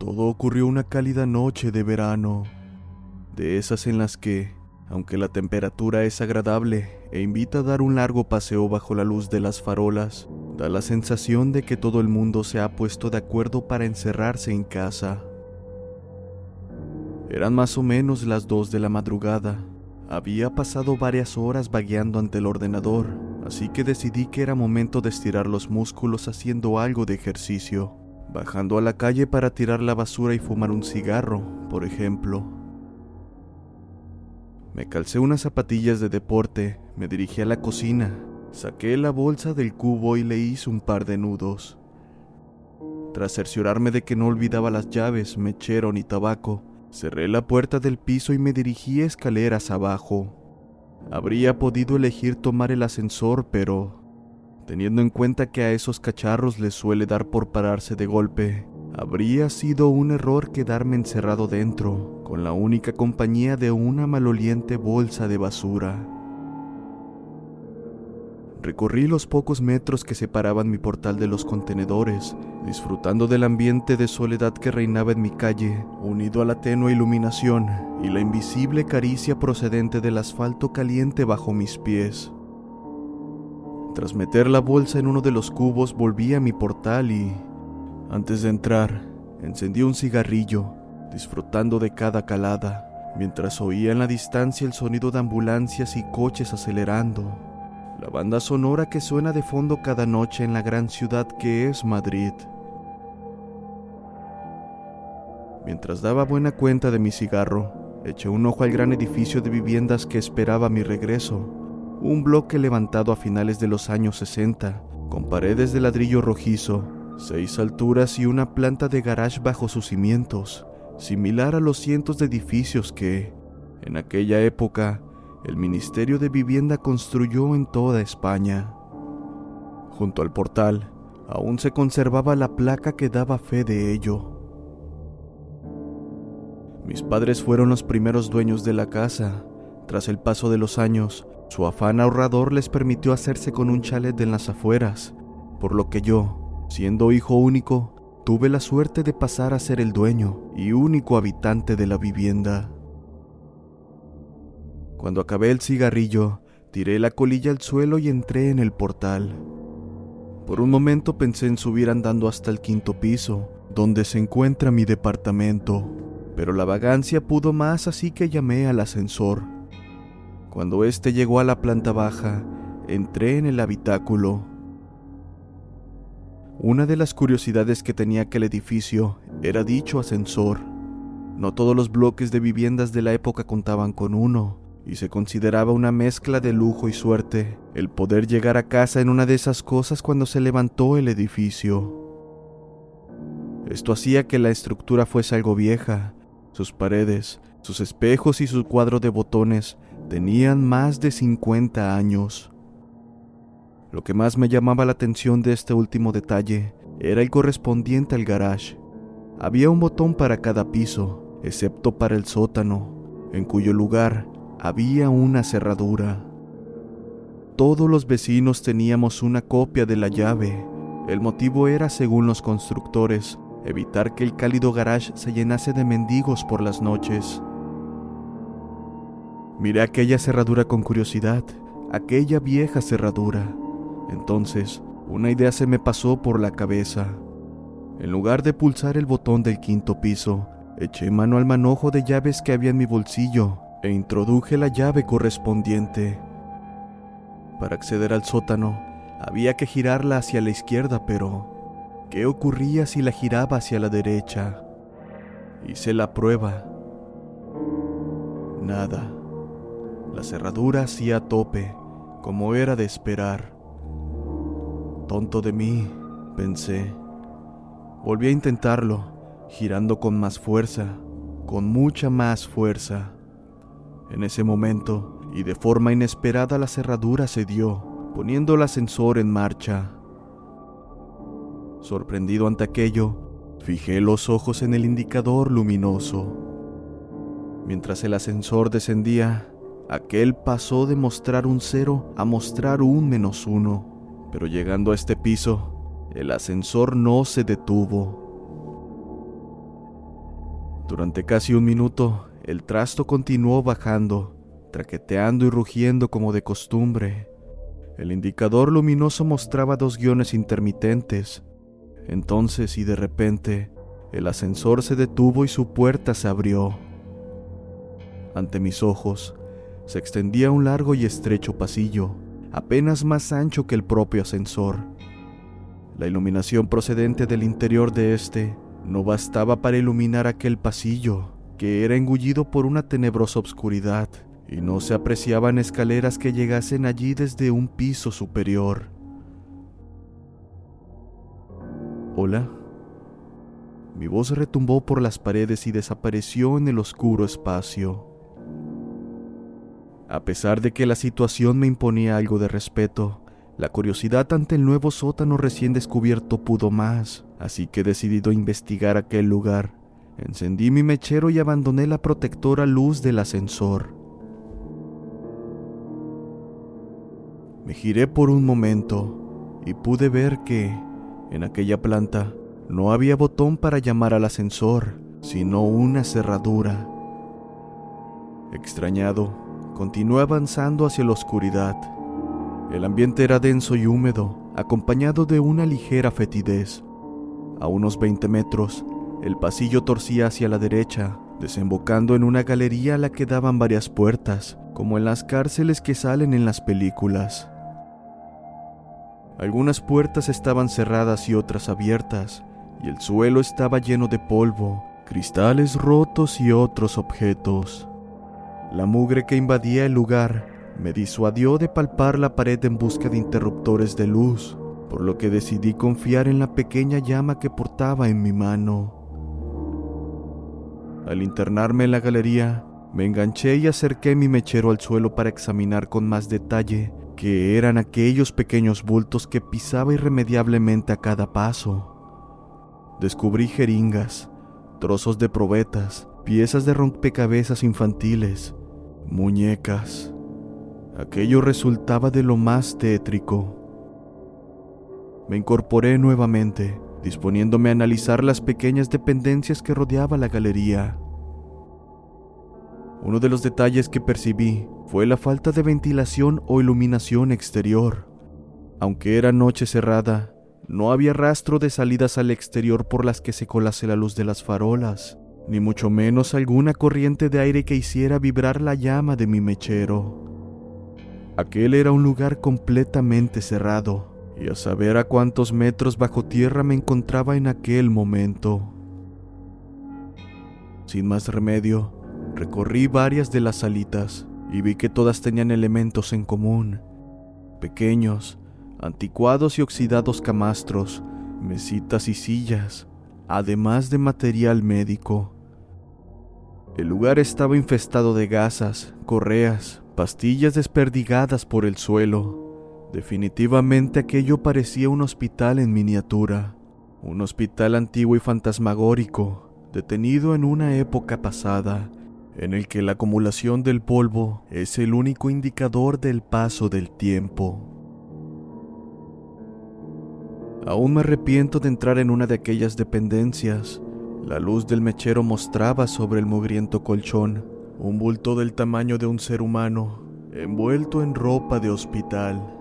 Todo ocurrió una cálida noche de verano, de esas en las que, aunque la temperatura es agradable e invita a dar un largo paseo bajo la luz de las farolas, da la sensación de que todo el mundo se ha puesto de acuerdo para encerrarse en casa. Eran más o menos las dos de la madrugada. Había pasado varias horas vagueando ante el ordenador, así que decidí que era momento de estirar los músculos haciendo algo de ejercicio bajando a la calle para tirar la basura y fumar un cigarro, por ejemplo. Me calcé unas zapatillas de deporte, me dirigí a la cocina, saqué la bolsa del cubo y le hice un par de nudos. Tras cerciorarme de que no olvidaba las llaves, mechero ni tabaco, cerré la puerta del piso y me dirigí escaleras abajo. Habría podido elegir tomar el ascensor, pero teniendo en cuenta que a esos cacharros les suele dar por pararse de golpe. Habría sido un error quedarme encerrado dentro, con la única compañía de una maloliente bolsa de basura. Recorrí los pocos metros que separaban mi portal de los contenedores, disfrutando del ambiente de soledad que reinaba en mi calle, unido a la tenue iluminación y la invisible caricia procedente del asfalto caliente bajo mis pies. Tras meter la bolsa en uno de los cubos volví a mi portal y, antes de entrar, encendí un cigarrillo, disfrutando de cada calada, mientras oía en la distancia el sonido de ambulancias y coches acelerando, la banda sonora que suena de fondo cada noche en la gran ciudad que es Madrid. Mientras daba buena cuenta de mi cigarro, eché un ojo al gran edificio de viviendas que esperaba mi regreso un bloque levantado a finales de los años 60, con paredes de ladrillo rojizo, seis alturas y una planta de garage bajo sus cimientos, similar a los cientos de edificios que, en aquella época, el Ministerio de Vivienda construyó en toda España. Junto al portal, aún se conservaba la placa que daba fe de ello. Mis padres fueron los primeros dueños de la casa. Tras el paso de los años, su afán ahorrador les permitió hacerse con un chalet en las afueras, por lo que yo, siendo hijo único, tuve la suerte de pasar a ser el dueño y único habitante de la vivienda. Cuando acabé el cigarrillo, tiré la colilla al suelo y entré en el portal. Por un momento pensé en subir andando hasta el quinto piso, donde se encuentra mi departamento, pero la vagancia pudo más así que llamé al ascensor. Cuando éste llegó a la planta baja, entré en el habitáculo. Una de las curiosidades que tenía aquel edificio era dicho ascensor. No todos los bloques de viviendas de la época contaban con uno, y se consideraba una mezcla de lujo y suerte el poder llegar a casa en una de esas cosas cuando se levantó el edificio. Esto hacía que la estructura fuese algo vieja, sus paredes, sus espejos y su cuadro de botones tenían más de 50 años. Lo que más me llamaba la atención de este último detalle era el correspondiente al garage. Había un botón para cada piso, excepto para el sótano, en cuyo lugar había una cerradura. Todos los vecinos teníamos una copia de la llave. El motivo era, según los constructores, evitar que el cálido garage se llenase de mendigos por las noches. Miré aquella cerradura con curiosidad, aquella vieja cerradura. Entonces, una idea se me pasó por la cabeza. En lugar de pulsar el botón del quinto piso, eché mano al manojo de llaves que había en mi bolsillo e introduje la llave correspondiente. Para acceder al sótano, había que girarla hacia la izquierda, pero ¿qué ocurría si la giraba hacia la derecha? Hice la prueba. Nada. La cerradura hacía tope, como era de esperar. Tonto de mí, pensé. Volví a intentarlo, girando con más fuerza, con mucha más fuerza. En ese momento, y de forma inesperada, la cerradura se dio, poniendo el ascensor en marcha. Sorprendido ante aquello, fijé los ojos en el indicador luminoso. Mientras el ascensor descendía, aquel pasó de mostrar un cero a mostrar un menos uno, pero llegando a este piso, el ascensor no se detuvo. Durante casi un minuto, el trasto continuó bajando, traqueteando y rugiendo como de costumbre. El indicador luminoso mostraba dos guiones intermitentes. Entonces y de repente, el ascensor se detuvo y su puerta se abrió. Ante mis ojos, se extendía un largo y estrecho pasillo, apenas más ancho que el propio ascensor. La iluminación procedente del interior de este no bastaba para iluminar aquel pasillo, que era engullido por una tenebrosa obscuridad, y no se apreciaban escaleras que llegasen allí desde un piso superior. Hola. Mi voz retumbó por las paredes y desapareció en el oscuro espacio. A pesar de que la situación me imponía algo de respeto, la curiosidad ante el nuevo sótano recién descubierto pudo más, así que decidido investigar aquel lugar, encendí mi mechero y abandoné la protectora luz del ascensor. Me giré por un momento y pude ver que, en aquella planta, no había botón para llamar al ascensor, sino una cerradura. Extrañado, continué avanzando hacia la oscuridad. El ambiente era denso y húmedo, acompañado de una ligera fetidez. A unos 20 metros, el pasillo torcía hacia la derecha, desembocando en una galería a la que daban varias puertas, como en las cárceles que salen en las películas. Algunas puertas estaban cerradas y otras abiertas, y el suelo estaba lleno de polvo, cristales rotos y otros objetos. La mugre que invadía el lugar me disuadió de palpar la pared en busca de interruptores de luz, por lo que decidí confiar en la pequeña llama que portaba en mi mano. Al internarme en la galería, me enganché y acerqué mi mechero al suelo para examinar con más detalle qué eran aquellos pequeños bultos que pisaba irremediablemente a cada paso. Descubrí jeringas, trozos de probetas, piezas de rompecabezas infantiles, muñecas. Aquello resultaba de lo más tétrico. Me incorporé nuevamente, disponiéndome a analizar las pequeñas dependencias que rodeaba la galería. Uno de los detalles que percibí fue la falta de ventilación o iluminación exterior. Aunque era noche cerrada, no había rastro de salidas al exterior por las que se colase la luz de las farolas, ni mucho menos alguna corriente de aire que hiciera vibrar la llama de mi mechero. Aquel era un lugar completamente cerrado, y a saber a cuántos metros bajo tierra me encontraba en aquel momento. Sin más remedio, recorrí varias de las salitas y vi que todas tenían elementos en común. Pequeños, anticuados y oxidados camastros, mesitas y sillas, además de material médico. El lugar estaba infestado de gasas, correas, pastillas desperdigadas por el suelo. Definitivamente aquello parecía un hospital en miniatura, un hospital antiguo y fantasmagórico, detenido en una época pasada, en el que la acumulación del polvo es el único indicador del paso del tiempo. Aún me arrepiento de entrar en una de aquellas dependencias. La luz del mechero mostraba sobre el mugriento colchón un bulto del tamaño de un ser humano, envuelto en ropa de hospital.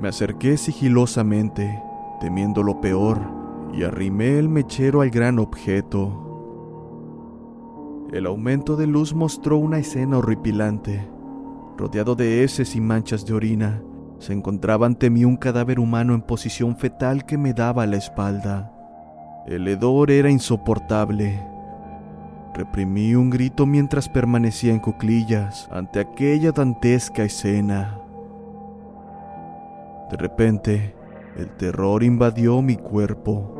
Me acerqué sigilosamente, temiendo lo peor, y arrimé el mechero al gran objeto. El aumento de luz mostró una escena horripilante. rodeado de heces y manchas de orina, se encontraba ante mí un cadáver humano en posición fetal que me daba la espalda. El hedor era insoportable. Reprimí un grito mientras permanecía en cuclillas ante aquella dantesca escena. De repente, el terror invadió mi cuerpo.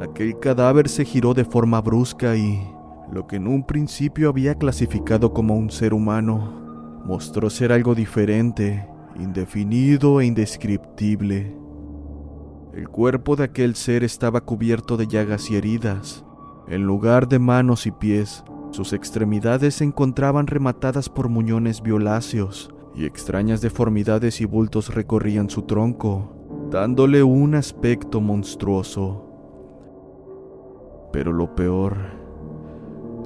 Aquel cadáver se giró de forma brusca y, lo que en un principio había clasificado como un ser humano, mostró ser algo diferente, indefinido e indescriptible. El cuerpo de aquel ser estaba cubierto de llagas y heridas. En lugar de manos y pies, sus extremidades se encontraban rematadas por muñones violáceos y extrañas deformidades y bultos recorrían su tronco, dándole un aspecto monstruoso. Pero lo peor,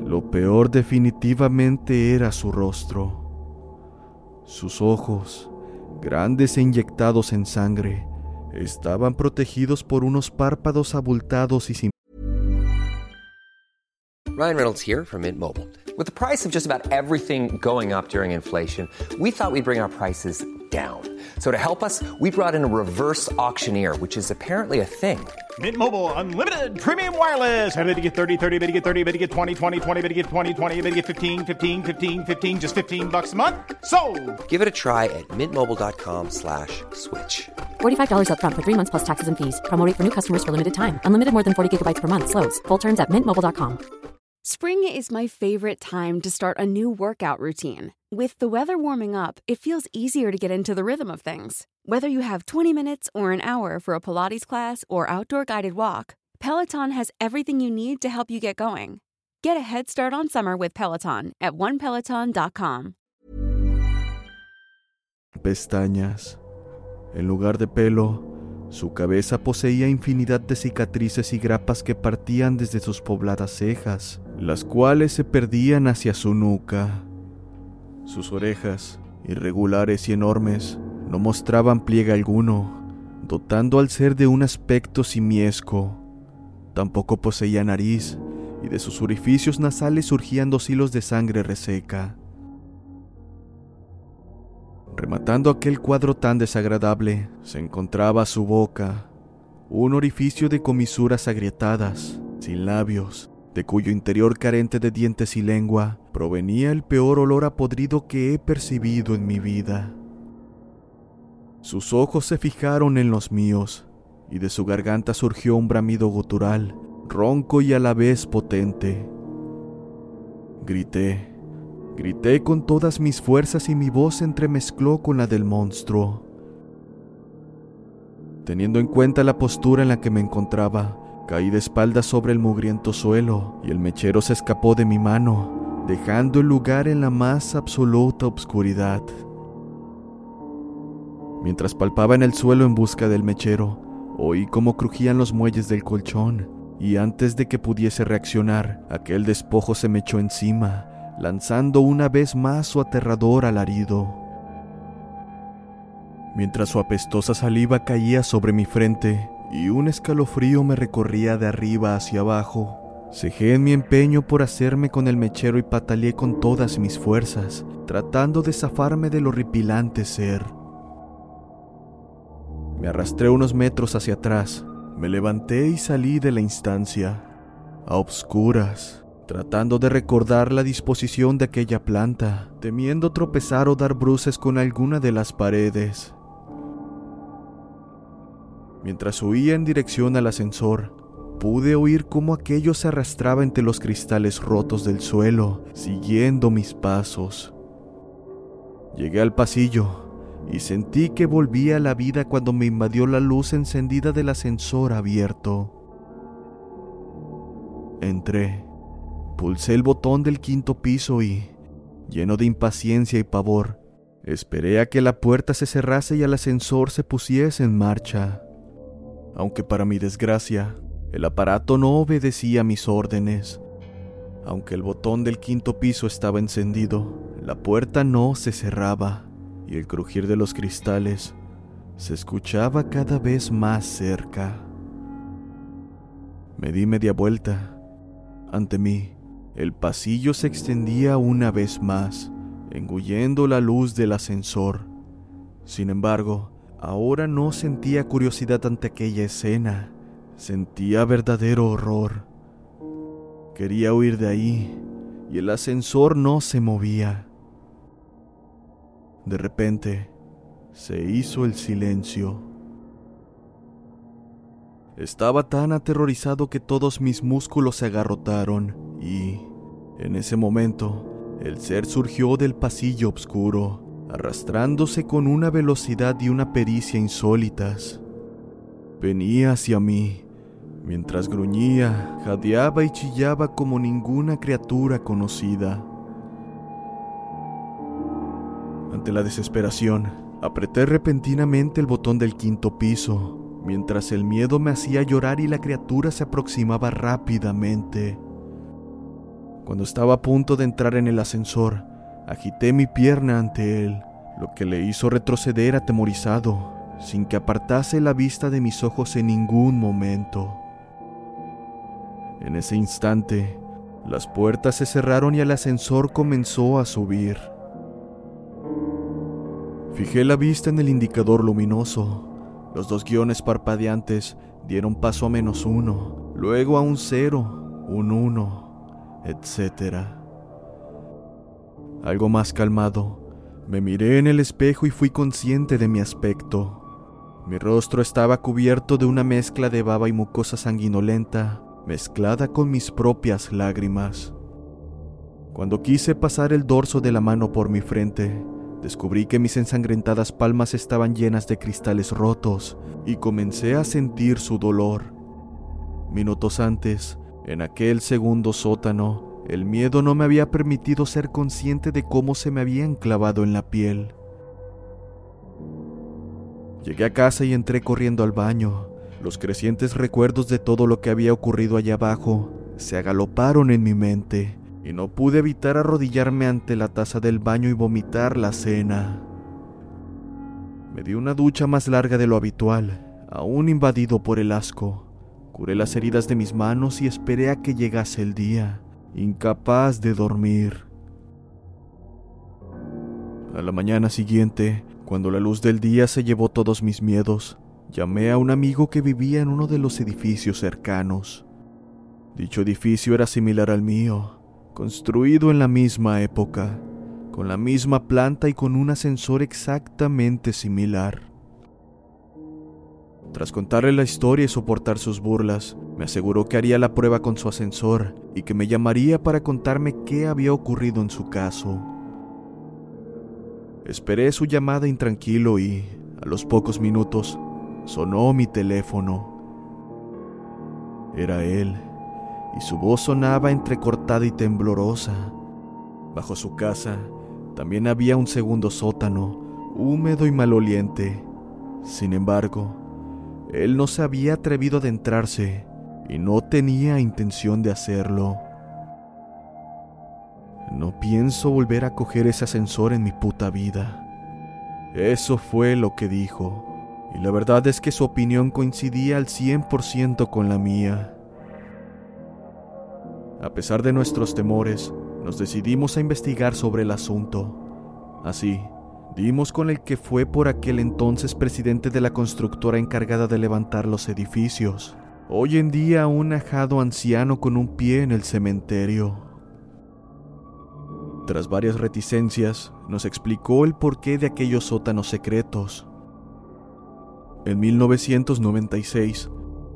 lo peor definitivamente era su rostro. Sus ojos, grandes e inyectados en sangre, estaban protegidos por unos párpados abultados y sin Ryan Reynolds here from Mint Mobile. With the price of just about everything going up during inflation, we thought we'd bring our prices down. So to help us, we brought in a reverse auctioneer, which is apparently a thing. Mint Mobile unlimited premium wireless. Ready to get 30, 30, bit to get 30, bit to get 20, 20, 20, bit to get 20, 20, bit to get 15, 15, 15, 15 just 15 bucks a month. So, Give it a try at mintmobile.com slash switch. $45 upfront for three months plus taxes and fees. Promo rate for new customers for limited time. Unlimited more than 40 gigabytes per month. Slows. Full terms at mintmobile.com. Spring is my favorite time to start a new workout routine. With the weather warming up, it feels easier to get into the rhythm of things. Whether you have 20 minutes or an hour for a Pilates class or outdoor guided walk, Peloton has everything you need to help you get going. Get a head start on summer with Peloton at onepeloton.com. pestañas. En lugar de pelo, su cabeza poseía infinidad de cicatrices y grapas que partían desde sus pobladas cejas, las cuales se perdían hacia su nuca. Sus orejas, irregulares y enormes, no mostraban pliegue alguno, dotando al ser de un aspecto simiesco. Tampoco poseía nariz, y de sus orificios nasales surgían dos hilos de sangre reseca. Rematando aquel cuadro tan desagradable, se encontraba su boca, un orificio de comisuras agrietadas, sin labios, de cuyo interior carente de dientes y lengua provenía el peor olor a podrido que he percibido en mi vida. Sus ojos se fijaron en los míos, y de su garganta surgió un bramido gutural, ronco y a la vez potente. Grité. Grité con todas mis fuerzas y mi voz se entremezcló con la del monstruo. Teniendo en cuenta la postura en la que me encontraba, caí de espaldas sobre el mugriento suelo y el mechero se escapó de mi mano, dejando el lugar en la más absoluta obscuridad. Mientras palpaba en el suelo en busca del mechero, oí cómo crujían los muelles del colchón, y antes de que pudiese reaccionar, aquel despojo se me echó encima, lanzando una vez más su aterrador alarido. Mientras su apestosa saliva caía sobre mi frente y un escalofrío me recorría de arriba hacia abajo, cejé en mi empeño por hacerme con el mechero y pataleé con todas mis fuerzas, tratando de zafarme del horripilante ser. Me arrastré unos metros hacia atrás, me levanté y salí de la instancia, a obscuras, tratando de recordar la disposición de aquella planta, temiendo tropezar o dar bruces con alguna de las paredes. Mientras huía en dirección al ascensor, pude oír cómo aquello se arrastraba entre los cristales rotos del suelo, siguiendo mis pasos. Llegué al pasillo y sentí que volvía a la vida cuando me invadió la luz encendida del ascensor abierto. Entré, pulsé el botón del quinto piso y, lleno de impaciencia y pavor, esperé a que la puerta se cerrase y el ascensor se pusiese en marcha. Aunque para mi desgracia, el aparato no obedecía mis órdenes. Aunque el botón del quinto piso estaba encendido, la puerta no se cerraba y el crujir de los cristales se escuchaba cada vez más cerca. Me di media vuelta. Ante mí, el pasillo se extendía una vez más, engullendo la luz del ascensor. Sin embargo, ahora no sentía curiosidad ante aquella escena, sentía verdadero horror. Quería huir de ahí, y el ascensor no se movía. De repente, se hizo el silencio. Estaba tan aterrorizado que todos mis músculos se agarrotaron y, en ese momento, el ser surgió del pasillo oscuro, arrastrándose con una velocidad y una pericia insólitas. Venía hacia mí, mientras gruñía, jadeaba y chillaba como ninguna criatura conocida. Ante la desesperación, apreté repentinamente el botón del quinto piso, mientras el miedo me hacía llorar y la criatura se aproximaba rápidamente. Cuando estaba a punto de entrar en el ascensor, agité mi pierna ante él, lo que le hizo retroceder atemorizado, sin que apartase la vista de mis ojos en ningún momento. En ese instante, las puertas se cerraron y el ascensor comenzó a subir. Fijé la vista en el indicador luminoso. Los dos guiones parpadeantes dieron paso a menos uno, luego a un cero, un uno, etc. Algo más calmado, me miré en el espejo y fui consciente de mi aspecto. Mi rostro estaba cubierto de una mezcla de baba y mucosa sanguinolenta, mezclada con mis propias lágrimas. Cuando quise pasar el dorso de la mano por mi frente, descubrí que mis ensangrentadas palmas estaban llenas de cristales rotos y comencé a sentir su dolor. Minutos antes, en aquel segundo sótano, el miedo no me había permitido ser consciente de cómo se me habían clavado en la piel. Llegué a casa y entré corriendo al baño. Los crecientes recuerdos de todo lo que había ocurrido allá abajo se agaloparon en mi mente y no pude evitar arrodillarme ante la taza del baño y vomitar la cena. Me di una ducha más larga de lo habitual, aún invadido por el asco. Curé las heridas de mis manos y esperé a que llegase el día, incapaz de dormir. A la mañana siguiente, cuando la luz del día se llevó todos mis miedos, llamé a un amigo que vivía en uno de los edificios cercanos. Dicho edificio era similar al mío, construido en la misma época, con la misma planta y con un ascensor exactamente similar. Tras contarle la historia y soportar sus burlas, me aseguró que haría la prueba con su ascensor y que me llamaría para contarme qué había ocurrido en su caso. Esperé su llamada intranquilo y, a los pocos minutos, sonó mi teléfono. Era él y su voz sonaba entrecortada y temblorosa. Bajo su casa también había un segundo sótano, húmedo y maloliente. Sin embargo, él no se había atrevido a adentrarse y no tenía intención de hacerlo. No pienso volver a coger ese ascensor en mi puta vida. Eso fue lo que dijo, y la verdad es que su opinión coincidía al 100% con la mía. A pesar de nuestros temores, nos decidimos a investigar sobre el asunto. Así, dimos con el que fue por aquel entonces presidente de la constructora encargada de levantar los edificios. Hoy en día un ajado anciano con un pie en el cementerio. Tras varias reticencias, nos explicó el porqué de aquellos sótanos secretos. En 1996,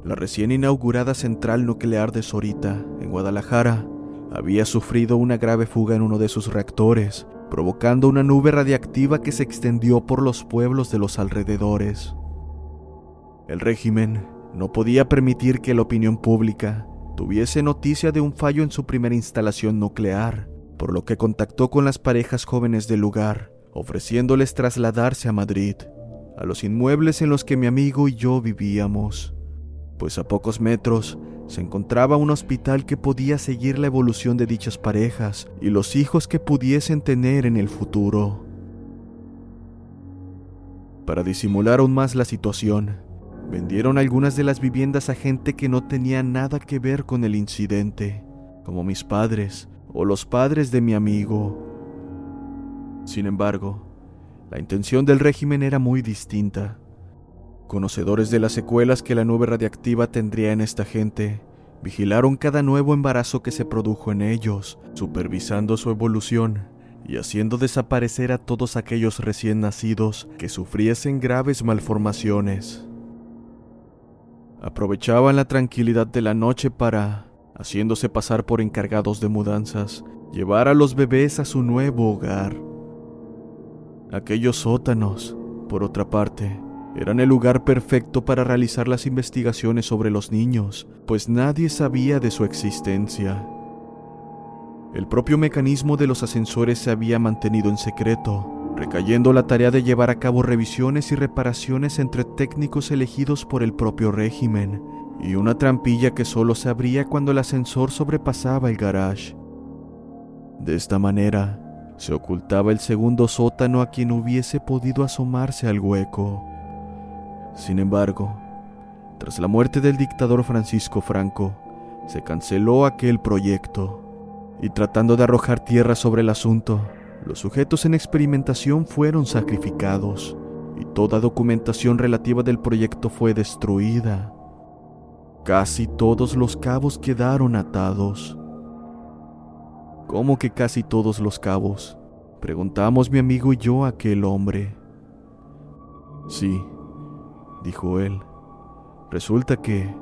la recién inaugurada central nuclear de Sorita, en Guadalajara, había sufrido una grave fuga en uno de sus reactores, provocando una nube radiactiva que se extendió por los pueblos de los alrededores. El régimen no podía permitir que la opinión pública tuviese noticia de un fallo en su primera instalación nuclear, por lo que contactó con las parejas jóvenes del lugar, ofreciéndoles trasladarse a Madrid, a los inmuebles en los que mi amigo y yo vivíamos pues a pocos metros se encontraba un hospital que podía seguir la evolución de dichas parejas y los hijos que pudiesen tener en el futuro. Para disimular aún más la situación, vendieron algunas de las viviendas a gente que no tenía nada que ver con el incidente, como mis padres o los padres de mi amigo. Sin embargo, la intención del régimen era muy distinta. Conocedores de las secuelas que la nube radiactiva tendría en esta gente, vigilaron cada nuevo embarazo que se produjo en ellos, supervisando su evolución y haciendo desaparecer a todos aquellos recién nacidos que sufriesen graves malformaciones. Aprovechaban la tranquilidad de la noche para, haciéndose pasar por encargados de mudanzas, llevar a los bebés a su nuevo hogar. Aquellos sótanos, por otra parte, eran el lugar perfecto para realizar las investigaciones sobre los niños, pues nadie sabía de su existencia. El propio mecanismo de los ascensores se había mantenido en secreto, recayendo la tarea de llevar a cabo revisiones y reparaciones entre técnicos elegidos por el propio régimen, y una trampilla que solo se abría cuando el ascensor sobrepasaba el garage. De esta manera, se ocultaba el segundo sótano a quien hubiese podido asomarse al hueco. Sin embargo, tras la muerte del dictador Francisco Franco, se canceló aquel proyecto, y tratando de arrojar tierra sobre el asunto, los sujetos en experimentación fueron sacrificados, y toda documentación relativa del proyecto fue destruida. Casi todos los cabos quedaron atados. ¿Cómo que casi todos los cabos? Preguntamos mi amigo y yo a aquel hombre. Sí, dijo él. Resulta que,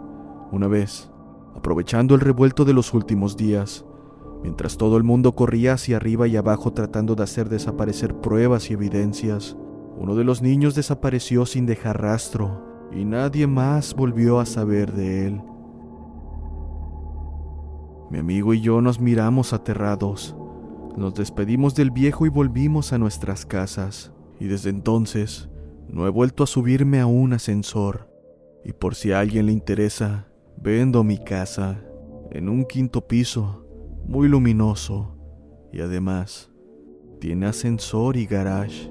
una vez, aprovechando el revuelto de los últimos días, mientras todo el mundo corría hacia arriba y abajo tratando de hacer desaparecer pruebas y evidencias, uno de los niños desapareció sin dejar rastro y nadie más volvió a saber de él. Mi amigo y yo nos miramos aterrados. Nos despedimos del viejo y volvimos a nuestras casas. Y desde entonces no he vuelto a subirme a un ascensor. Y por si a alguien le interesa, vendo mi casa en un quinto piso, muy luminoso. Y además, tiene ascensor y garage.